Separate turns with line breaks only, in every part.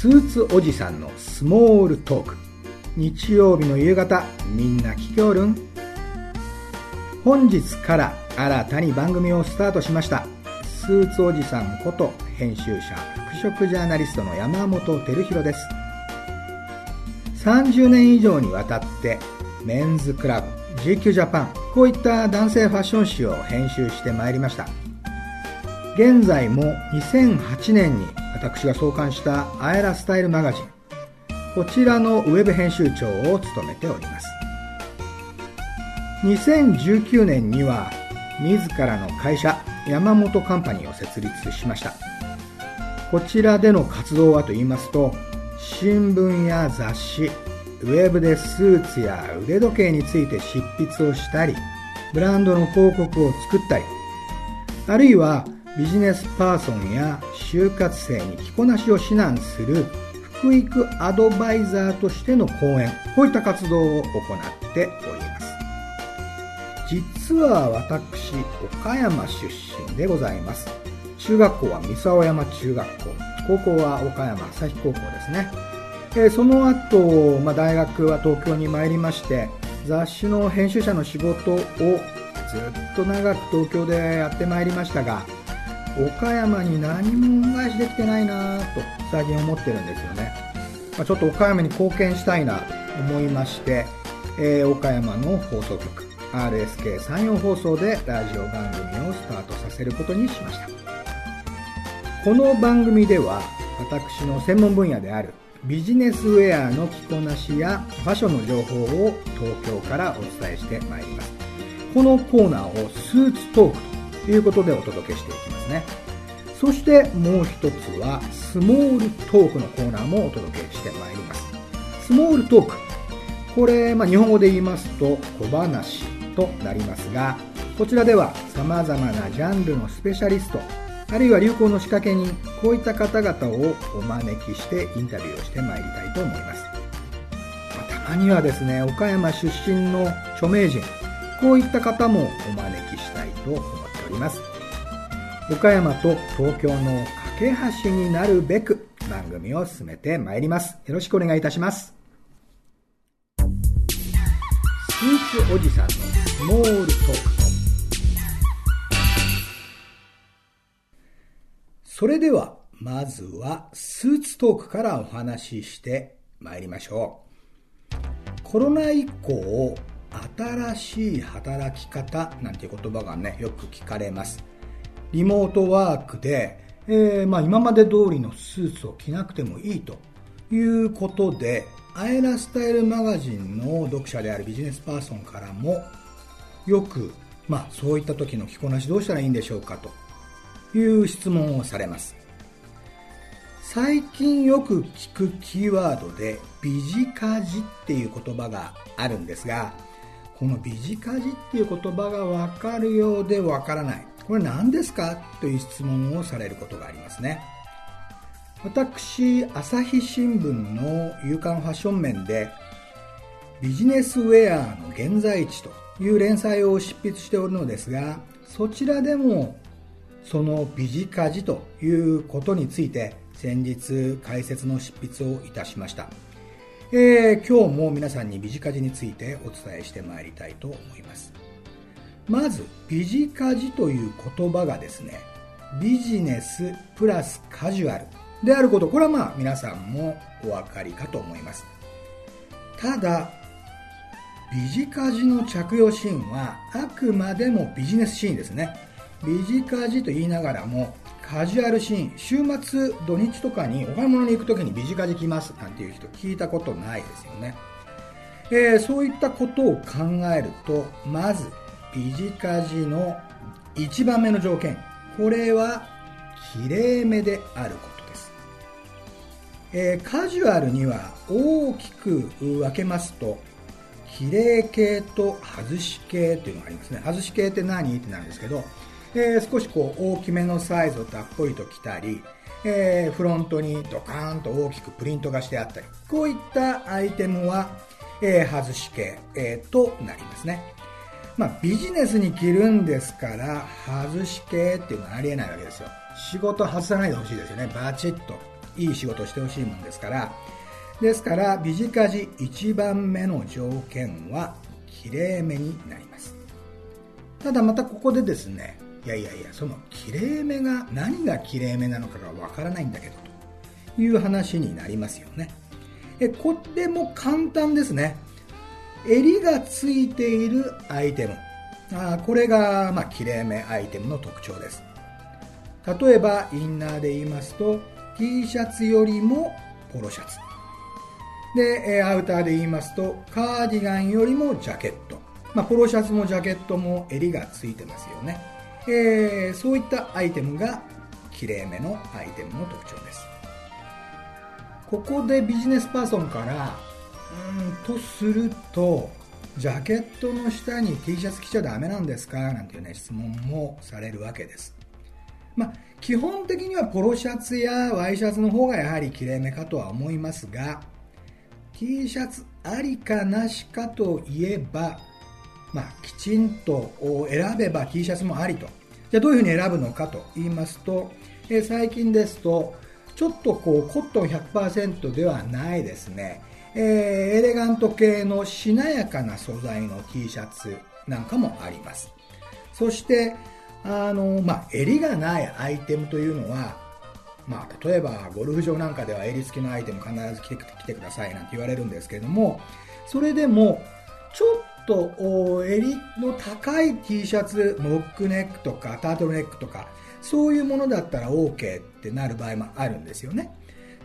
スーツおじさんのスモールトーク。日曜日の夕方みんな聞きおるん。本日から新たに番組をスタートしましたスーツおじさんこと編集者服飾ジャーナリストの山本照弘です。30年以上にわたってメンズクラブ GQ ジャパンこういった男性ファッション誌を編集してまいりました。現在も2008年に私が創刊したアエラスタイルマガジンこちらのウェブ編集長を務めております。2019年には自らの会社山本カンパニーを設立しました。こちらでの活動はと言いますと新聞や雑誌ウェブでスーツや腕時計について執筆をしたりブランドの広告を作ったりあるいはビジネスパーソンや就活生に着こなしを指南する福育アドバイザーとしての講演こういった活動を行っております。実は私岡山出身でございます。中学校は三沢山中学校高校は岡山朝日高校ですね、え、その後、まあ、大学は東京に参りまして雑誌の編集者の仕事をずっと長く東京でやってまいりましたが岡山に何も恩返しできてないなと最近思ってるんですよね、まあ、ちょっと岡山に貢献したいなと思いまして、えー、岡山の放送局 RSK 山陽放送でラジオ番組をスタートさせることにしました。この番組では私の専門分野であるビジネスウェアの着こなしやファッションの情報を東京からお伝えしてまいります。このコーナーをスーツトークいうことでお届けしていきますね。そしてもう一つはスモールトークのコーナーもお届けしてまいります。スモールトーク。これ、まあ、日本語で言いますと小話となりますがこちらでは様々なジャンルのスペシャリストあるいは流行の仕掛けにこういった方々をお招きしてインタビューをしてまいりたいと思います、まあ、たまにはですね岡山出身の著名人こういった方もお招きしたいと思っております。岡山と東京の架け橋になるべく番組を進めてまいります。よろしくお願いいたします。スーツおじさんのスモールトーク。それでは、まずはスーツトークからお話ししてまいりましょう。コロナ以降、新しい働き方なんて言葉がね、よく聞かれます。リモートワークで、えー、まあ今まで通りのスーツを着なくてもいいということで、アエラスタイルマガジンの読者であるビジネスパーソンからも、よく、まあそういった時の着こなしどうしたらいいんでしょうかという質問をされます。最近よく聞くキーワードでビジカジっていう言葉があるんですが、このビジカジっていう言葉がわかるようでわからない。これ何ですか？という質問をされることがありますね。私、朝日新聞の夕刊ファッション面でビジネスウェアの現在地という連載を執筆しておるのですが、そちらでもそのビジカジということについて先日解説の執筆をいたしました。えー、今日も皆さんにビジカジについてお伝えしてまいりたいと思います。まず、ビジカジという言葉がですね、ビジネスプラスカジュアルであること、これはまあ皆さんもお分かりかと思います。ただ、ビジカジの着用シーンはあくまでもビジネスシーンですね。ビジカジと言いながらもカジュアルシーン週末土日とかにお買い物に行く時にビジカジ来ますなんていう人聞いたことないですよね、えー、そういったことを考えるとまずビジカジの1番目の条件。これはきれいめであることです、えー、カジュアルには大きく分けますときれい系と外し系っていうのがありますね。外し系って何？ってなるんですけどえー、少しこう大きめのサイズをたっぷりと着たり、えー、フロントにドカーンと大きくプリントがしてあったり、こういったアイテムは、えー、外し系、えー、となりますね。まあ、ビジネスに着るんですから、外し系っていうのはありえないわけですよ。仕事外さないでほしいですよね。バチッといい仕事してほしいもんですからですからビジカジ1番目の条件はきれいめになりますただまたここでですねいやいやいやそのきれいめが何がきれいめなのかがわからないんだけどという話になりますよね。えこれも簡単ですね。襟がついているアイテム。あこれが、まあ、きれいめアイテムの特徴です。例えばインナーで言いますと T シャツよりもポロシャツ。でアウターで言いますとカーディガンよりもジャケット、まあ、ポロシャツもジャケットも襟がついてますよね、えー、そういったアイテムがきれいめのアイテムの特徴です。ここでビジネスパーソンからうんとするとジャケットの下に T シャツ着ちゃダメなんですか？なんていうね質問もされるわけです。まあ、基本的にはポロシャツやワイシャツの方がやはりきれいめかとは思いますが T シャツありかなしかといえば、まあ、きちんと選べば T シャツもありと。じゃあどういうふうに選ぶのかと言いますと、え最近ですとちょっとこうコットン100%ではないですね、えー、エレガント系のしなやかな素材の T シャツなんかもあります。そしてあの、まあ、襟がないアイテムというのは、まあ、例えばゴルフ場なんかでは襟付きのアイテム必ず着て着てくださいなんて言われるんですけれどもそれでもちょっとと襟の高い T シャツモックネックとかタートルネックとかそういうものだったら OK ってなる場合もあるんですよね。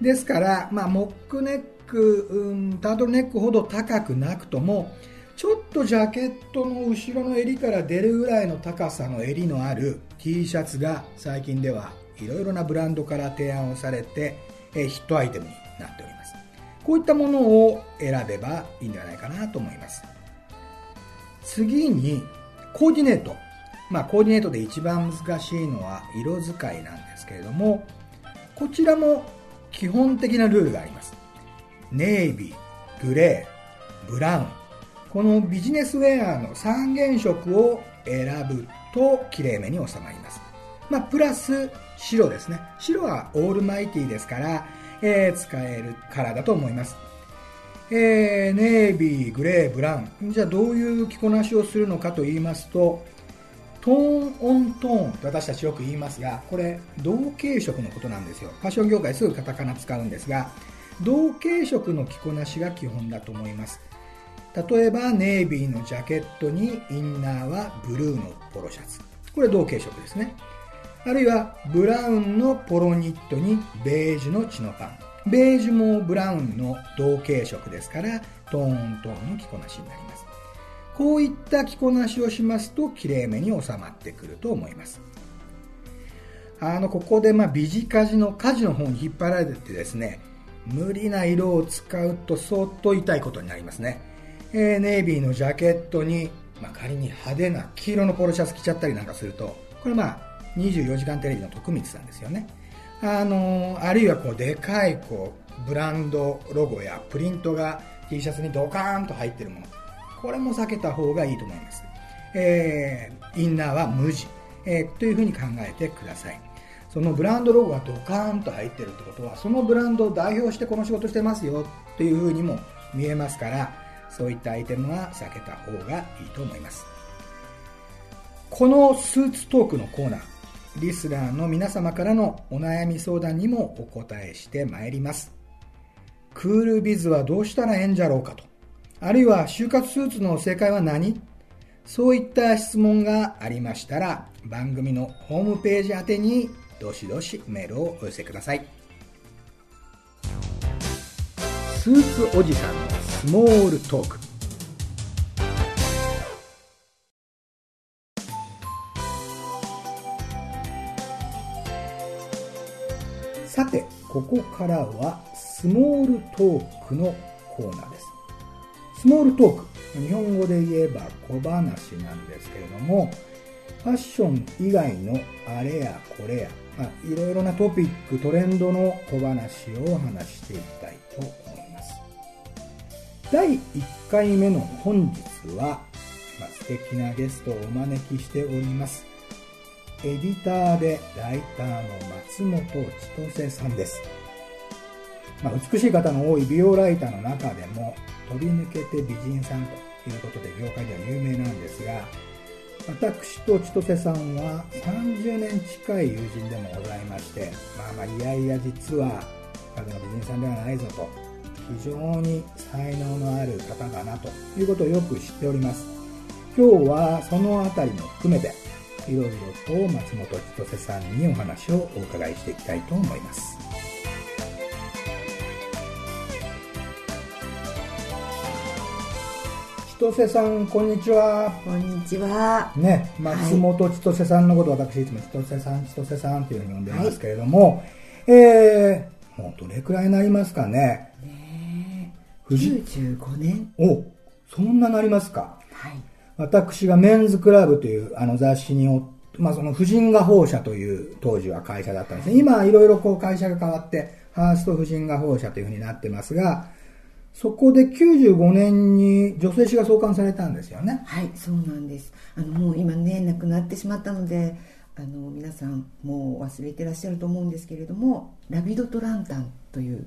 ですから、まあ、モックネック、うん、タートルネックほど高くなくともちょっとジャケットの後ろの襟から出るぐらいの高さの襟のある T シャツが最近ではいろいろなブランドから提案をされてヒットアイテムになっております。こういったものを選べばいいんじゃないかなと思います。次にコーディネートまあコーディネートで一番難しいのは色使いなんですけれどもこちらも基本的なルールがありますネイビーグレーブラウンこのビジネスウェアの三原色を選ぶときれいめに収まります。まあ、プラス白ですね。白はオールマイティですから、えー、使えるカラーだと思います。えー、ネイビー、グレー、ブラウン。じゃあどういう着こなしをするのかと言いますと、トーンオントーンと私たちよく言いますが、これ同系色のことなんですよ。ファッション業界すぐカタカナ使うんですが、同系色の着こなしが基本だと思います。例えばネイビーのジャケットにインナーはブルーのポロシャツこれ同系色ですねあるいはブラウンのポロニットにベージュのチノパンベージュもブラウンの同系色ですからトーントーンの着こなしになります。こういった着こなしをしますときれいめに収まってくると思います。あのここでまあビジカジの火事の方に引っ張られてですね無理な色を使うと相当痛いことになりますね。えー、ネイビーのジャケットに、まあ、仮に派手な黄色のポロシャツ着ちゃったりなんかすると、これまあ、24時間テレビの徳光さんですよね。あの、あるいはこう、でかいこう、ブランドロゴやプリントが T シャツにドカーンと入ってるもの。これも避けた方がいいと思います。えー、インナーは無地、えー、というふうに考えてください。そのブランドロゴがドカーンと入ってるってことは、そのブランドを代表してこの仕事してますよっていうふうにも見えますから、そういったアイテムは避けた方がいいと思いますこのスーツトークのコーナーリスナーの皆様からのお悩み相談にもお答えしてまいります。クールビズはどうしたらええんじゃろうかと。あるいは就活スーツの正解は何？そういった質問がありましたら番組のホームページ宛てにどしどしメールをお寄せください。スーツおじさんのスモールトーク。ここからはスモールトークのコーナーですスモールトーク日本語で言えば小話なんですけれどもファッション以外のあれやこれや、まあ、いろいろなトピックトレンドの小話を話していきたいと思います第1回目の本日は、まあ、素敵なゲストをお招きしております。エディターでライターの松本千歳さんです。まあ、美しい方の多い美容ライターの中でも飛び抜けて美人さんということで業界では有名なんですが私と千歳さんは30年近い友人でもございましてまあまあいやいや実はただの美人さんではないぞと非常に才能のある方だなということをよく知っております今日はそのあたりも含めていろいろと松本千歳さんにお話をお伺いしていきたいと思います。千歳さんこんにちは。
こんにちは。
ね松本千歳さんのことを私いつも千歳さん千歳さんというふうに呼んでますけれども、はい、えー、もうどれくらいになりますかね？
ね95年。
おそんななりますか？
はい
私がメンズクラブというあの雑誌におまあ、その婦人画報社という当時は会社だったんですね。今いろいろこう会社が変わって、ファースト婦人画報社というふうになってますが、そこで95年に女性誌が創刊されたんですよね。
はい、そうなんです。あのもう今ね、亡くなってしまったので、あの皆さんもう忘れてらっしゃると思うんですけれども、ラビドトランタンという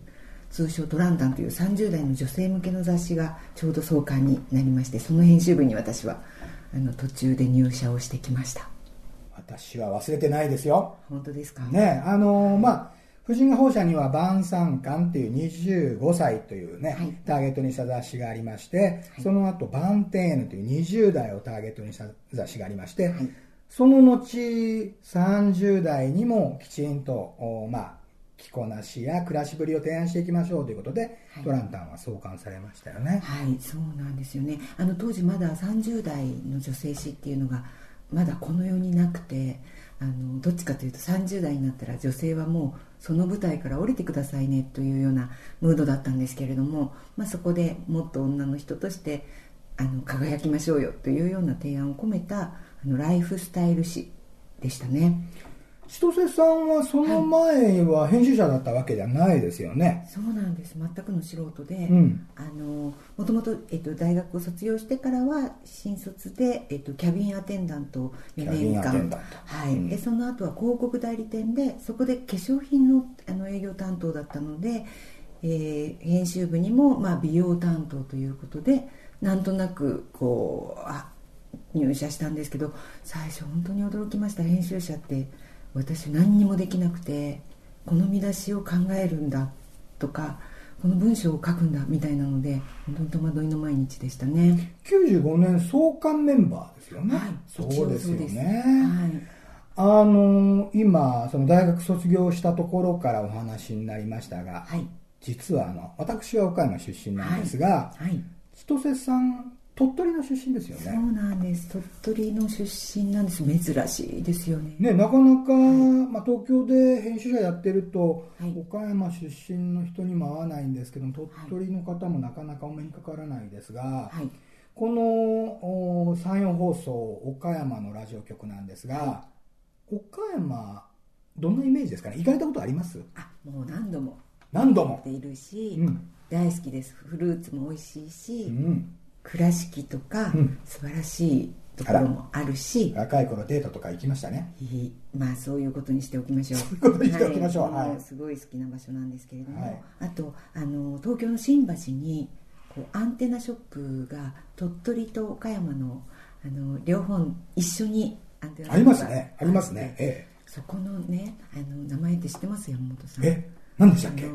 通称トランタンという30代の女性向けの雑誌がちょうど創刊になりましてその編集部に私はあの途中で入社をしてきました。
私は忘れてないですよ。
本当ですか？
ねあのまあ婦人画報社には晩餐館っていう25歳というね、はい、ターゲットにした雑誌がありまして、はい、その後バンテーヌという20代をターゲットにした雑誌がありまして、はい、その後30代にもきちんとまあ着こなしや暮らしぶりを提案していきましょうということで、はい、トランタンは創刊されましたよね。
はいそうなんですよね。あの当時まだ30代の女性誌っていうのがまだこの世になくてあのどっちかというと30代になったら女性はもうその舞台から降りてくださいねというようなムードだったんですけれども、まあ、そこでもっと女の人としてあの輝きましょうよというような提案を込めたあのライフスタイル誌でしたね。
千歳さんはその前は編集者だったわけじゃないですよね、
はい、そうなんです。全くの素人で、うん、あのもともと、えっと、大学を卒業してからは新卒で、えっと、キャビンアテンダント2年間。はい、うん、でその後は広告代理店でそこで化粧品のあの営業担当だったので、えー、編集部にも、まあ、美容担当ということでなんとなくこうあ入社したんですけど最初本当に驚きました。編集者って私何にもできなくてこの見出しを考えるんだとかこの文章を書くんだみたいなので本当に戸惑いの毎日でしたね。
95年創刊メンバーですよね、
はい、
そうですよね、はい、あの今その大学卒業したところからお話になりましたが、
はい、
実はあの私は岡山出身なんですが、はい、千歳さん鳥取の出身ですよね。
そうなんです。鳥取の出身なんです。珍しいですよね。
ねなかなか、はい、まあ、東京で編集者やってると、はい、岡山出身の人にも会わないんですけど鳥取の方もなかなかお目にかからないですが、はい、この山陽放送岡山のラジオ局なんですが、岡山どんなイメージですかね？行かれたことあります？
あもう何度も。
何度も。
っているし、うん、大好きです。フルーツも美味しいし、うん倉敷とか、うん、素晴らしいところもあるし
若い頃デートとか行きましたね。
まあそういうことにしておきましょう。
そういうことにしておきましょう、はい、
すごい好きな場所なんですけれども、はい、あとあの東京の新橋にこうアンテナショップが鳥取と岡山のあの両方一緒に
アンテナありますね。ありますね、ええ、
そこのねあの名前って知ってます山本さん。
え何でしたっけ？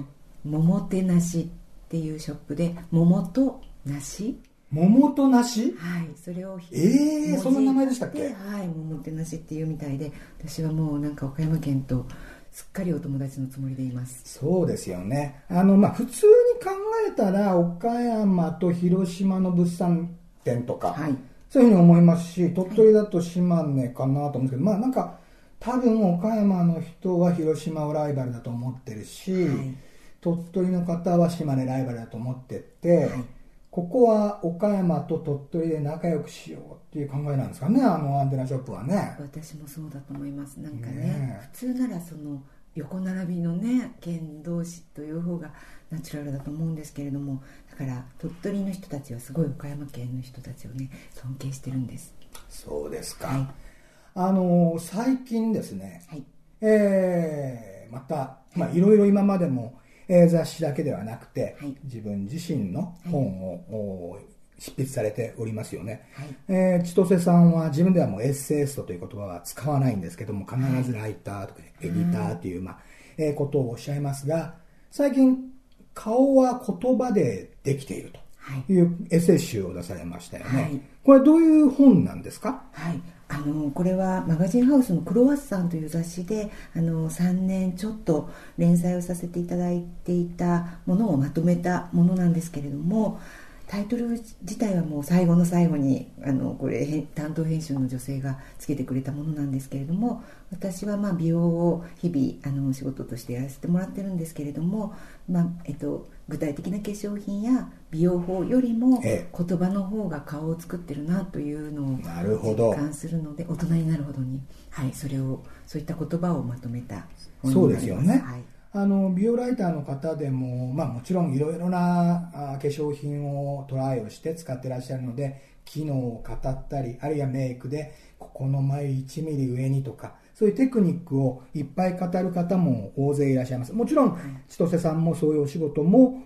桃手なしっていうショップで桃と梨
桃と梨？
はいそれを
ええー、そんな名前でしたっけ？
はい桃って梨っていうみたいで私はもうなんか岡山県とすっかりお友達のつもりでいます。
そうですよね。あのまあ普通に考えたら岡山と広島の物産展とか、はい、そういうふうに思いますし鳥取だと島根かなと思うんですけど、はい、まあなんか多分岡山の人は広島をライバルだと思ってるし、はい、鳥取の方は島根ライバルだと思ってて、ここは岡山と鳥取で仲良くしようっていう考えなんですかねあのアンテナショップはね。
私もそうだと思います。なんかね、ね、普通ならその横並びのね県同士という方がナチュラルだと思うんですけれどもだから鳥取の人たちはすごい岡山県の人たちをね尊敬してるんです。
そうですか、はい、あの最近ですね、はい、えー、またまあいろいろ今までもえー、雑誌だけではなくて、はい、自分自身の本を、はい、執筆されておりますよね、はい、えー、千歳さんは自分ではもうエッセイストという言葉は使わないんですけども必ずライターとかエディターという、まあえー、ことをおっしゃいますが最近顔は言葉でできているとい。うエッセイ集を出されましたよね、はい、これどういう本なんですか？
はい。あのこれはマガジンハウスの「クロワッサン」という雑誌であの3年ちょっと連載をさせていただいていたものをまとめたものなんですけれどもタイトル自体はもう最後の最後にあのこれ担当編集の女性がつけてくれたものなんですけれども私はまあ美容を日々あの仕事としてやらせてもらってるんですけれども、まあえっと、具体的な化粧品や美容法よりも言葉の方が顔を作ってるなというのを実感するので大人になるほどに、はい、それをそういった言葉をまとめた
本になります。そうですよね、はいあの美容ライターの方でも、まあ、もちろんいろいろな化粧品をトライをして使ってらっしゃるので機能を語ったりあるいはメイクでここの眉1ミリ上にとかそういうテクニックをいっぱい語る方も大勢いらっしゃいます。もちろん千歳さんもそういうお仕事も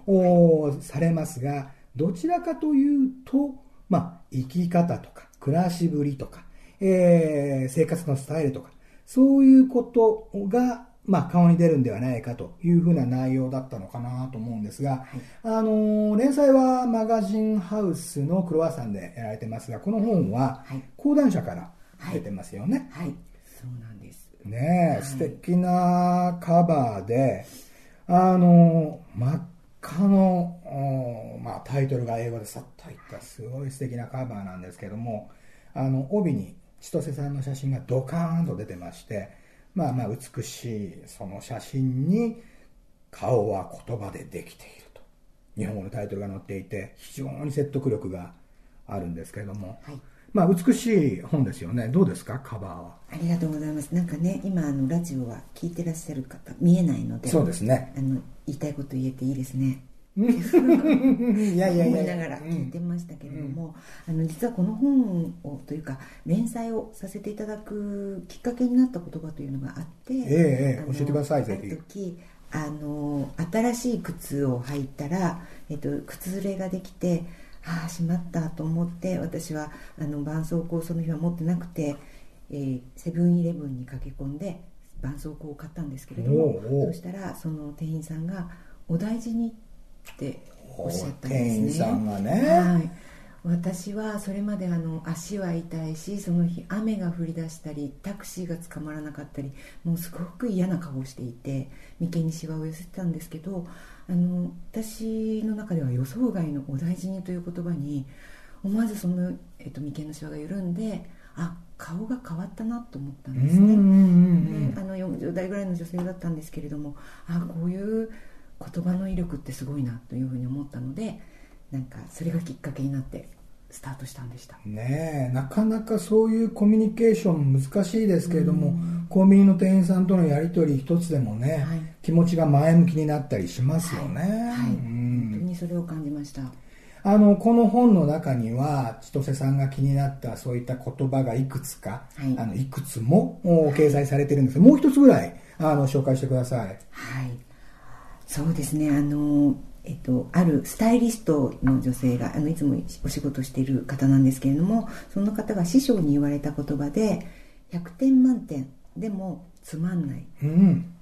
されますがどちらかというと、まあ、生き方とか暮らしぶりとか、えー、生活のスタイルとかそういうことがまあ、顔に出るんではないかというふうな内容だったのかなと思うんですが、はい、あの連載はマガジンハウスのクロワッサンでやられてますがこの本は講談社から出てますよね。
はい、はい、そうなんです。
ねえ、はい、素敵なカバーであの真っ赤の、まあ、タイトルが英語でさっといったすごい素敵なカバーなんですけどもあの帯に千歳さんの写真がドカーンと出てましてまあまあ美しいその写真に顔は言葉でできていると。日本語のタイトルが載っていて非常に説得力があるんですけれども、はい、まあ美しい本ですよね。どうですか？カバーは。
ありがとうございます。なんかね今あのラジオは聞いてらっしゃる方見えないので
そうですね。
あの言いたいこと言えていいですねいやいやいや。思いながら聞いてましたけれども、うん、あの実はこの本をというか連載をさせていただくきっかけになった言葉というのがあって、
ええ教えてくださいぜひ。
時あの新しい靴を履いたら、えっと、靴ずれができてああしまったと思って私はあの絆創膏その日は持ってなくて、えー、セブンイレブンに駆け込んで絆創膏を買ったんですけれどもそしたらその店員さんが「お大事に」っておっしゃったんですね。ねはい、私はそれまであの足は痛いしその日雨が降り出したりタクシーが捕まらなかったりもうすごく嫌な顔をしていて眉間にしわを寄せてたんですけどあの私の中では予想外の「お大事に」という言葉に思わずその、えっと、眉間のしわが緩んであ顔が変わったなと思ったんですね。あの40代ぐらいの女性だったんですけれどもあこういう言葉の威力ってすごいなというふうに思ったのでなんかそれがきっかけになってスタートしたんでした。
ねえなかなかそういうコミュニケーション難しいですけれども、コンビニの店員さんとのやり取り一つでもね、はい、気持ちが前向きになったりしますよね、はい、はい、
本当にそれを感じました。
あのこの本の中には千歳さんが気になったそういった言葉がいくつか、はい、あのいくつも掲載されてるんです。がもう一つぐらいあの紹介してください。はい
そうですね。あのえっと、あるスタイリストの女性があのいつもお仕事している方なんですけれどもその方が師匠に言われた言葉で100点満点でもつまんないっ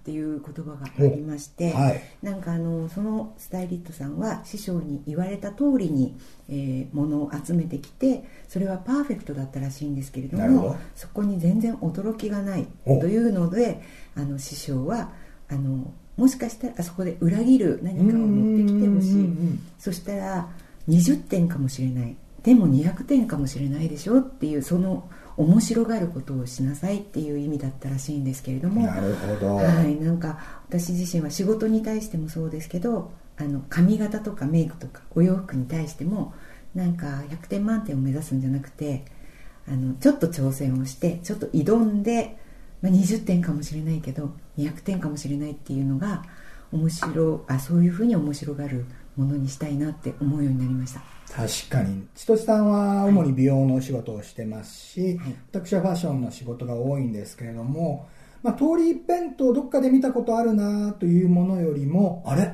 ていう言葉がありまして、うん。はい、なんかあのそのスタイリストさんは師匠に言われた通りに、えー、物を集めてきてそれはパーフェクトだったらしいんですけれどもそこに全然驚きがないというのであの師匠はあのもしかしたらあそこで裏切る何かを持ってきてほしい。そしたら20点かもしれない。でも200点かもしれないでしょっていうその面白がることをしなさいっていう意味だったらしいんですけれども。
なるほど、
はい、なんか私自身は仕事に対してもそうですけどあの髪型とかメイクとかお洋服に対してもなんか100点満点を目指すんじゃなくてあのちょっと挑戦をしてちょっと挑んでまあ、20点かもしれないけど200点かもしれないっていうのが面白あそういうふうに面白がるものにしたいなって思うようになりました。
確かに。千歳さんは主に美容のお仕事をしてますし、はい、私はファッションの仕事が多いんですけれども、まあ、通り一辺とどっかで見たことあるなというものよりもあれ？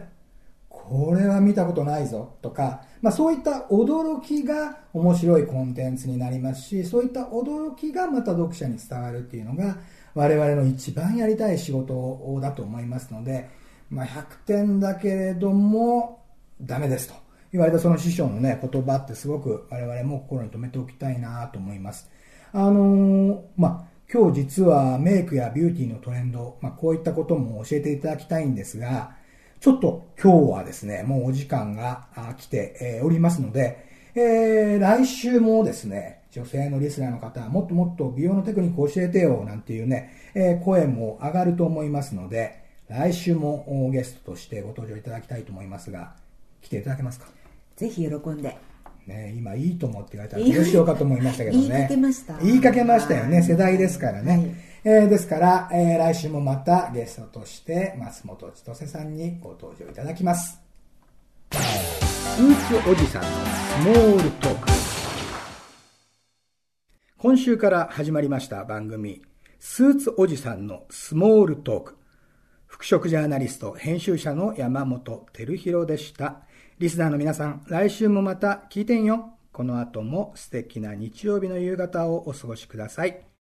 これは見たことないぞとか、まあ、そういった驚きが面白いコンテンツになりますしそういった驚きがまた読者に伝わるっていうのが我々の一番やりたい仕事だと思いますので、まあ、100点だけれどもダメですと。言われたその師匠のね言葉ってすごく我々も心に留めておきたいなと思います。あのー、まあ今日実はメイクやビューティーのトレンド、まあ、こういったことも教えていただきたいんですが、ちょっと今日はですね、もうお時間が来ておりますので、えー、来週もですね、女性のリスナーの方、もっともっと美容のテクニックを教えてよ、なんていうね、えー、声も上がると思いますので、来週もゲストとしてご登場いただきたいと思いますが、来ていただけますか？
ぜひ喜んで。
ね、今いいと思って言われたらどうしようかと思いましたけどね。
言いかけました。
言いかけましたよね。世代ですからね。はい、えー、ですから、えー、来週もまたゲストとして松本千歳さんにご登場いただきます。スーツおじさんのスモールトーク。今週から始まりました番組、スーツおじさんのスモールトーク。服飾ジャーナリスト、編集者の山本照弘でした。リスナーの皆さん、来週もまた聞いてんよ。この後も素敵な日曜日の夕方をお過ごしください。